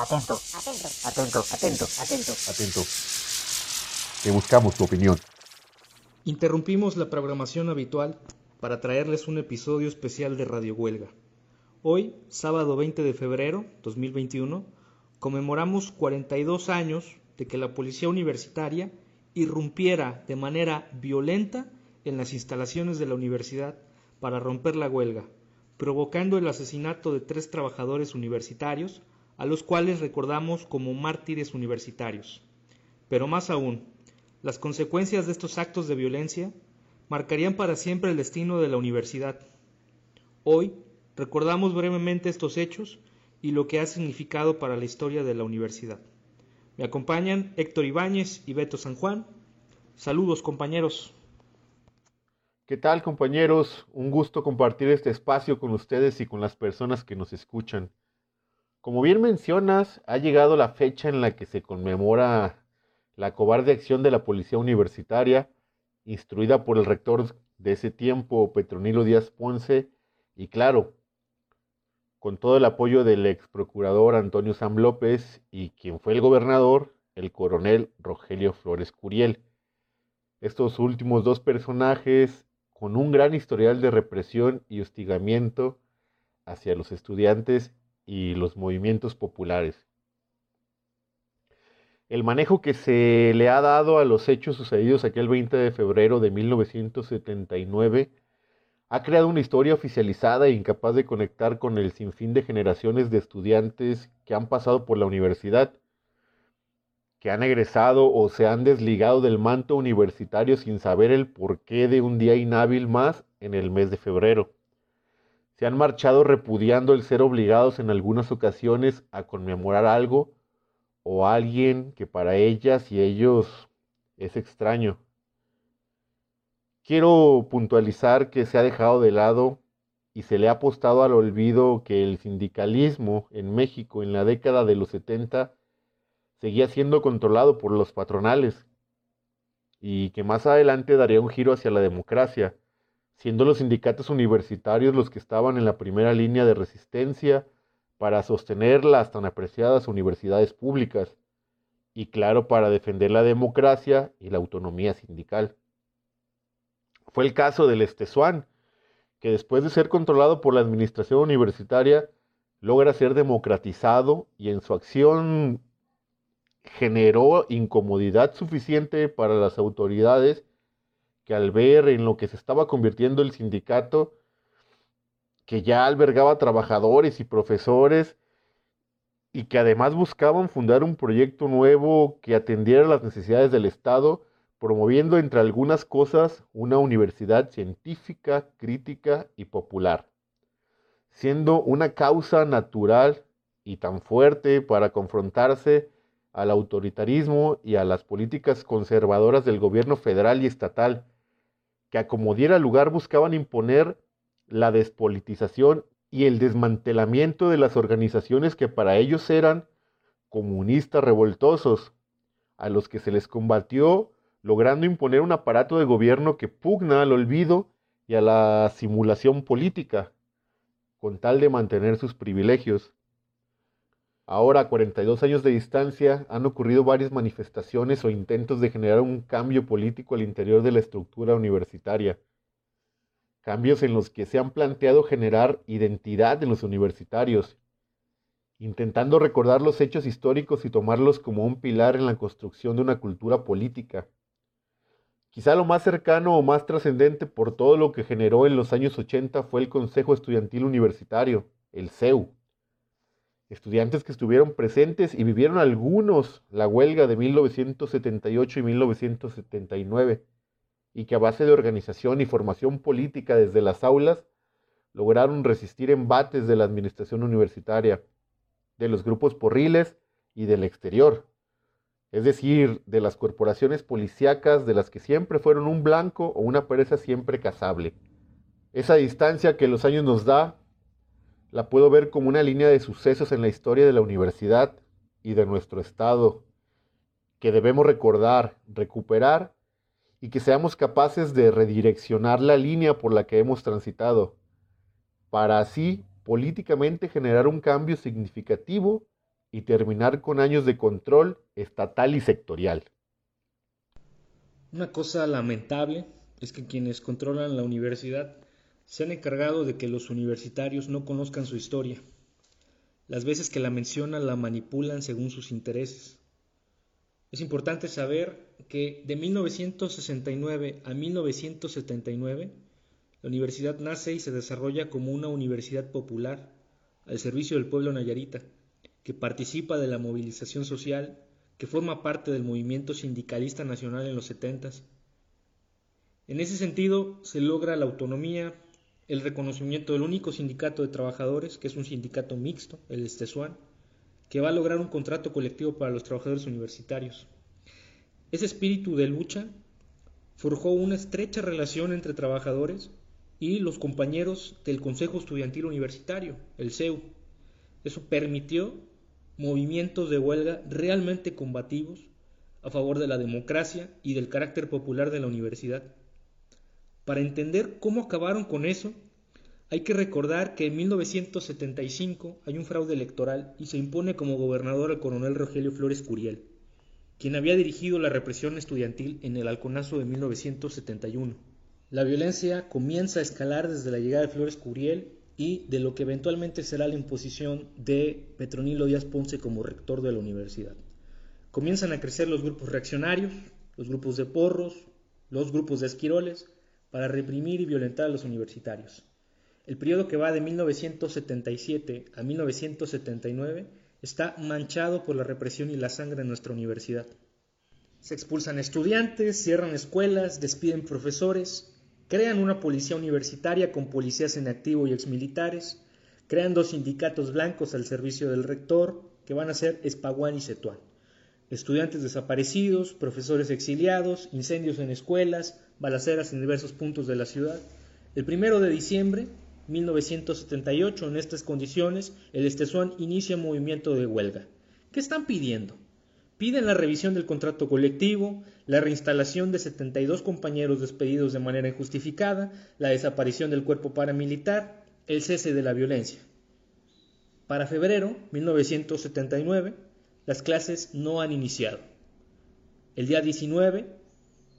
Atento, atento, atento, atento. Atento. Te buscamos tu opinión. Interrumpimos la programación habitual para traerles un episodio especial de Radio Huelga. Hoy, sábado 20 de febrero 2021, conmemoramos 42 años de que la policía universitaria irrumpiera de manera violenta en las instalaciones de la universidad para romper la huelga, provocando el asesinato de tres trabajadores universitarios, a los cuales recordamos como mártires universitarios. Pero más aún, las consecuencias de estos actos de violencia marcarían para siempre el destino de la universidad. Hoy recordamos brevemente estos hechos y lo que ha significado para la historia de la universidad. Me acompañan Héctor Ibáñez y Beto San Juan. Saludos compañeros. ¿Qué tal compañeros? Un gusto compartir este espacio con ustedes y con las personas que nos escuchan. Como bien mencionas, ha llegado la fecha en la que se conmemora la cobarde acción de la policía universitaria, instruida por el rector de ese tiempo, Petronilo Díaz Ponce, y claro, con todo el apoyo del ex procurador Antonio Sam López y quien fue el gobernador, el coronel Rogelio Flores Curiel. Estos últimos dos personajes con un gran historial de represión y hostigamiento hacia los estudiantes y los movimientos populares. El manejo que se le ha dado a los hechos sucedidos aquel 20 de febrero de 1979 ha creado una historia oficializada e incapaz de conectar con el sinfín de generaciones de estudiantes que han pasado por la universidad que han egresado o se han desligado del manto universitario sin saber el porqué de un día inhábil más en el mes de febrero. Se han marchado repudiando el ser obligados en algunas ocasiones a conmemorar algo o alguien que para ellas y ellos es extraño. Quiero puntualizar que se ha dejado de lado y se le ha apostado al olvido que el sindicalismo en México en la década de los 70 seguía siendo controlado por los patronales y que más adelante daría un giro hacia la democracia, siendo los sindicatos universitarios los que estaban en la primera línea de resistencia para sostener las tan apreciadas universidades públicas y claro para defender la democracia y la autonomía sindical. Fue el caso del Estesuán, que después de ser controlado por la administración universitaria, logra ser democratizado y en su acción generó incomodidad suficiente para las autoridades que al ver en lo que se estaba convirtiendo el sindicato, que ya albergaba trabajadores y profesores, y que además buscaban fundar un proyecto nuevo que atendiera las necesidades del Estado, promoviendo entre algunas cosas una universidad científica, crítica y popular, siendo una causa natural y tan fuerte para confrontarse al autoritarismo y a las políticas conservadoras del gobierno federal y estatal, que a como diera lugar buscaban imponer la despolitización y el desmantelamiento de las organizaciones que para ellos eran comunistas revoltosos, a los que se les combatió logrando imponer un aparato de gobierno que pugna al olvido y a la simulación política, con tal de mantener sus privilegios. Ahora, a 42 años de distancia, han ocurrido varias manifestaciones o intentos de generar un cambio político al interior de la estructura universitaria. Cambios en los que se han planteado generar identidad en los universitarios, intentando recordar los hechos históricos y tomarlos como un pilar en la construcción de una cultura política. Quizá lo más cercano o más trascendente por todo lo que generó en los años 80 fue el Consejo Estudiantil Universitario, el CEU estudiantes que estuvieron presentes y vivieron algunos la huelga de 1978 y 1979, y que a base de organización y formación política desde las aulas lograron resistir embates de la administración universitaria, de los grupos porriles y del exterior, es decir, de las corporaciones policíacas de las que siempre fueron un blanco o una presa siempre casable. Esa distancia que los años nos da la puedo ver como una línea de sucesos en la historia de la universidad y de nuestro Estado, que debemos recordar, recuperar y que seamos capaces de redireccionar la línea por la que hemos transitado, para así políticamente generar un cambio significativo y terminar con años de control estatal y sectorial. Una cosa lamentable es que quienes controlan la universidad se han encargado de que los universitarios no conozcan su historia. Las veces que la mencionan la manipulan según sus intereses. Es importante saber que de 1969 a 1979 la universidad nace y se desarrolla como una universidad popular al servicio del pueblo nayarita, que participa de la movilización social, que forma parte del movimiento sindicalista nacional en los setentas. En ese sentido, se logra la autonomía, el reconocimiento del único sindicato de trabajadores, que es un sindicato mixto, el Estesuan, que va a lograr un contrato colectivo para los trabajadores universitarios. Ese espíritu de lucha forjó una estrecha relación entre trabajadores y los compañeros del Consejo Estudiantil Universitario, el CEU. Eso permitió movimientos de huelga realmente combativos a favor de la democracia y del carácter popular de la universidad. Para entender cómo acabaron con eso, hay que recordar que en 1975 hay un fraude electoral y se impone como gobernador al coronel Rogelio Flores Curiel, quien había dirigido la represión estudiantil en el halconazo de 1971. La violencia comienza a escalar desde la llegada de Flores Curiel y de lo que eventualmente será la imposición de Petronilo Díaz Ponce como rector de la universidad. Comienzan a crecer los grupos reaccionarios, los grupos de porros, los grupos de esquiroles, para reprimir y violentar a los universitarios. El periodo que va de 1977 a 1979 está manchado por la represión y la sangre en nuestra universidad. Se expulsan estudiantes, cierran escuelas, despiden profesores, Crean una policía universitaria con policías en activo y exmilitares. Crean dos sindicatos blancos al servicio del rector, que van a ser Espaguán y Cetuán. Estudiantes desaparecidos, profesores exiliados, incendios en escuelas, balaceras en diversos puntos de la ciudad. El primero de diciembre 1978, en estas condiciones, el Estesuán inicia un movimiento de huelga. ¿Qué están pidiendo? Piden la revisión del contrato colectivo, la reinstalación de 72 compañeros despedidos de manera injustificada, la desaparición del cuerpo paramilitar, el cese de la violencia. Para febrero 1979, las clases no han iniciado. El día 19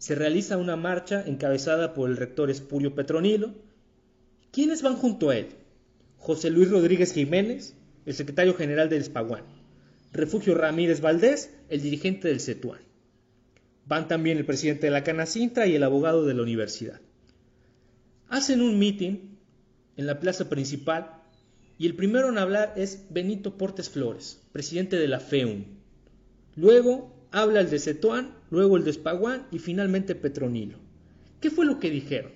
se realiza una marcha encabezada por el rector Espurio Petronilo. ¿Quiénes van junto a él? José Luis Rodríguez Jiménez, el secretario general del Espaguán. Refugio Ramírez Valdés, el dirigente del CETUAN. Van también el presidente de la Canacintra y el abogado de la universidad. Hacen un meeting en la plaza principal y el primero en hablar es Benito Portes Flores, presidente de la FEUM. Luego habla el de Cetuán, luego el de Espaguán y finalmente Petronilo. ¿Qué fue lo que dijeron?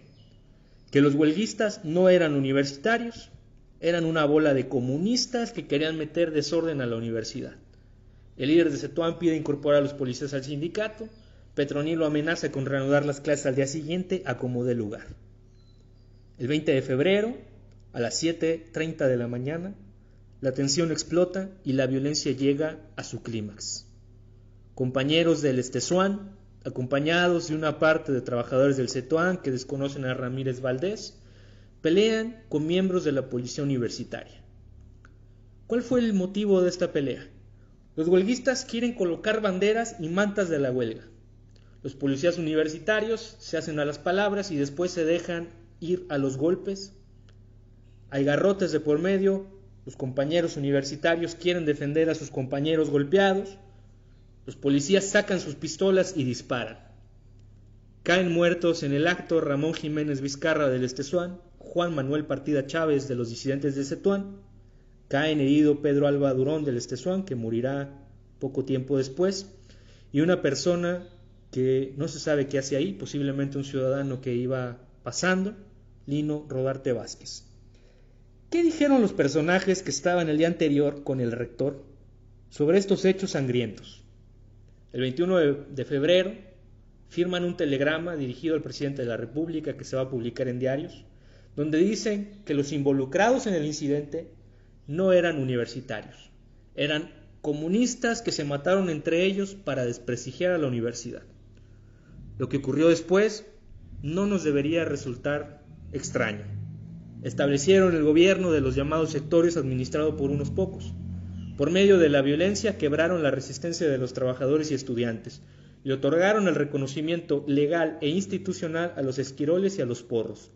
Que los huelguistas no eran universitarios, eran una bola de comunistas que querían meter desorden a la universidad. El líder de Cetuán pide incorporar a los policías al sindicato. Petronilo amenaza con reanudar las clases al día siguiente a como dé lugar. El 20 de febrero, a las 7.30 de la mañana, la tensión explota y la violencia llega a su clímax. Compañeros del Estesuán, acompañados de una parte de trabajadores del Cetuán que desconocen a Ramírez Valdés, pelean con miembros de la policía universitaria. ¿Cuál fue el motivo de esta pelea? Los huelguistas quieren colocar banderas y mantas de la huelga. Los policías universitarios se hacen a las palabras y después se dejan ir a los golpes. Hay garrotes de por medio, los compañeros universitarios quieren defender a sus compañeros golpeados, los policías sacan sus pistolas y disparan. Caen muertos en el acto Ramón Jiménez Vizcarra del Estesuán, Juan Manuel Partida Chávez de los disidentes de Cetuán, Caen herido Pedro Alba Durón del Estesuán, que morirá poco tiempo después, y una persona que no se sabe qué hace ahí, posiblemente un ciudadano que iba pasando, Lino Rodarte Vázquez. ¿Qué dijeron los personajes que estaban el día anterior con el rector sobre estos hechos sangrientos? El 21 de febrero firman un telegrama dirigido al presidente de la República que se va a publicar en diarios, donde dicen que los involucrados en el incidente no eran universitarios, eran comunistas que se mataron entre ellos para desprestigiar a la universidad. Lo que ocurrió después no nos debería resultar extraño. Establecieron el gobierno de los llamados sectores administrado por unos pocos. Por medio de la violencia quebraron la resistencia de los trabajadores y estudiantes. Le otorgaron el reconocimiento legal e institucional a los esquiroles y a los porros.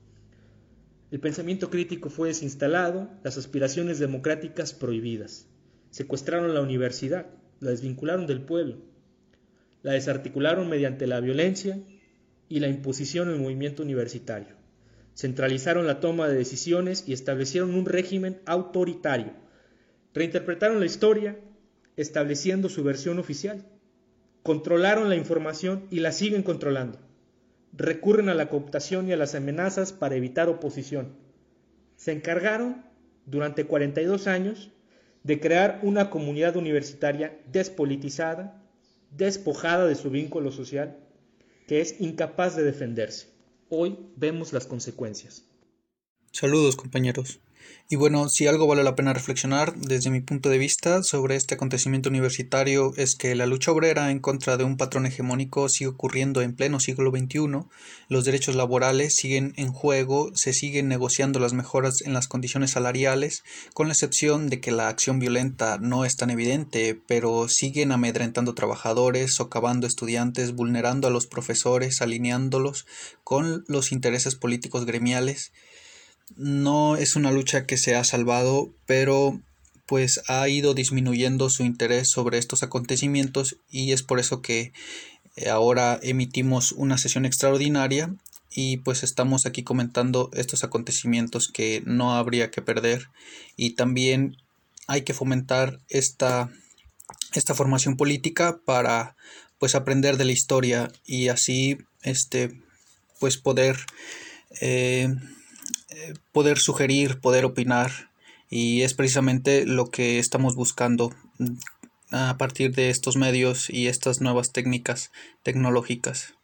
El pensamiento crítico fue desinstalado, las aspiraciones democráticas prohibidas. Secuestraron la universidad, la desvincularon del pueblo, la desarticularon mediante la violencia y la imposición del movimiento universitario. Centralizaron la toma de decisiones y establecieron un régimen autoritario. Reinterpretaron la historia estableciendo su versión oficial. Controlaron la información y la siguen controlando recurren a la cooptación y a las amenazas para evitar oposición. Se encargaron durante 42 años de crear una comunidad universitaria despolitizada, despojada de su vínculo social, que es incapaz de defenderse. Hoy vemos las consecuencias. Saludos compañeros. Y bueno, si algo vale la pena reflexionar desde mi punto de vista sobre este acontecimiento universitario es que la lucha obrera en contra de un patrón hegemónico sigue ocurriendo en pleno siglo XXI, los derechos laborales siguen en juego, se siguen negociando las mejoras en las condiciones salariales, con la excepción de que la acción violenta no es tan evidente, pero siguen amedrentando trabajadores, socavando estudiantes, vulnerando a los profesores, alineándolos con los intereses políticos gremiales, no es una lucha que se ha salvado, pero pues ha ido disminuyendo su interés sobre estos acontecimientos y es por eso que eh, ahora emitimos una sesión extraordinaria y pues estamos aquí comentando estos acontecimientos que no habría que perder y también hay que fomentar esta, esta formación política para pues aprender de la historia y así este pues poder eh, poder sugerir, poder opinar y es precisamente lo que estamos buscando mm, a partir de estos medios y estas nuevas técnicas tecnológicas.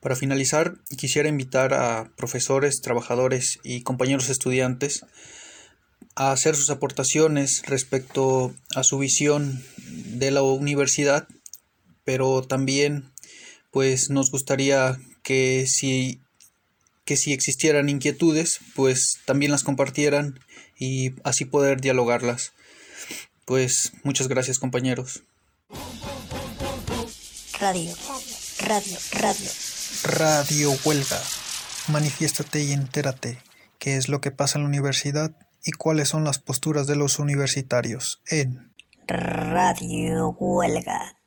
Para finalizar, quisiera invitar a profesores, trabajadores y compañeros estudiantes a hacer sus aportaciones respecto a su visión de la universidad, pero también pues nos gustaría que si que si existieran inquietudes, pues también las compartieran y así poder dialogarlas. Pues muchas gracias compañeros. Radio, radio, radio. Radio Huelga. Manifiéstate y entérate qué es lo que pasa en la universidad y cuáles son las posturas de los universitarios en Radio Huelga.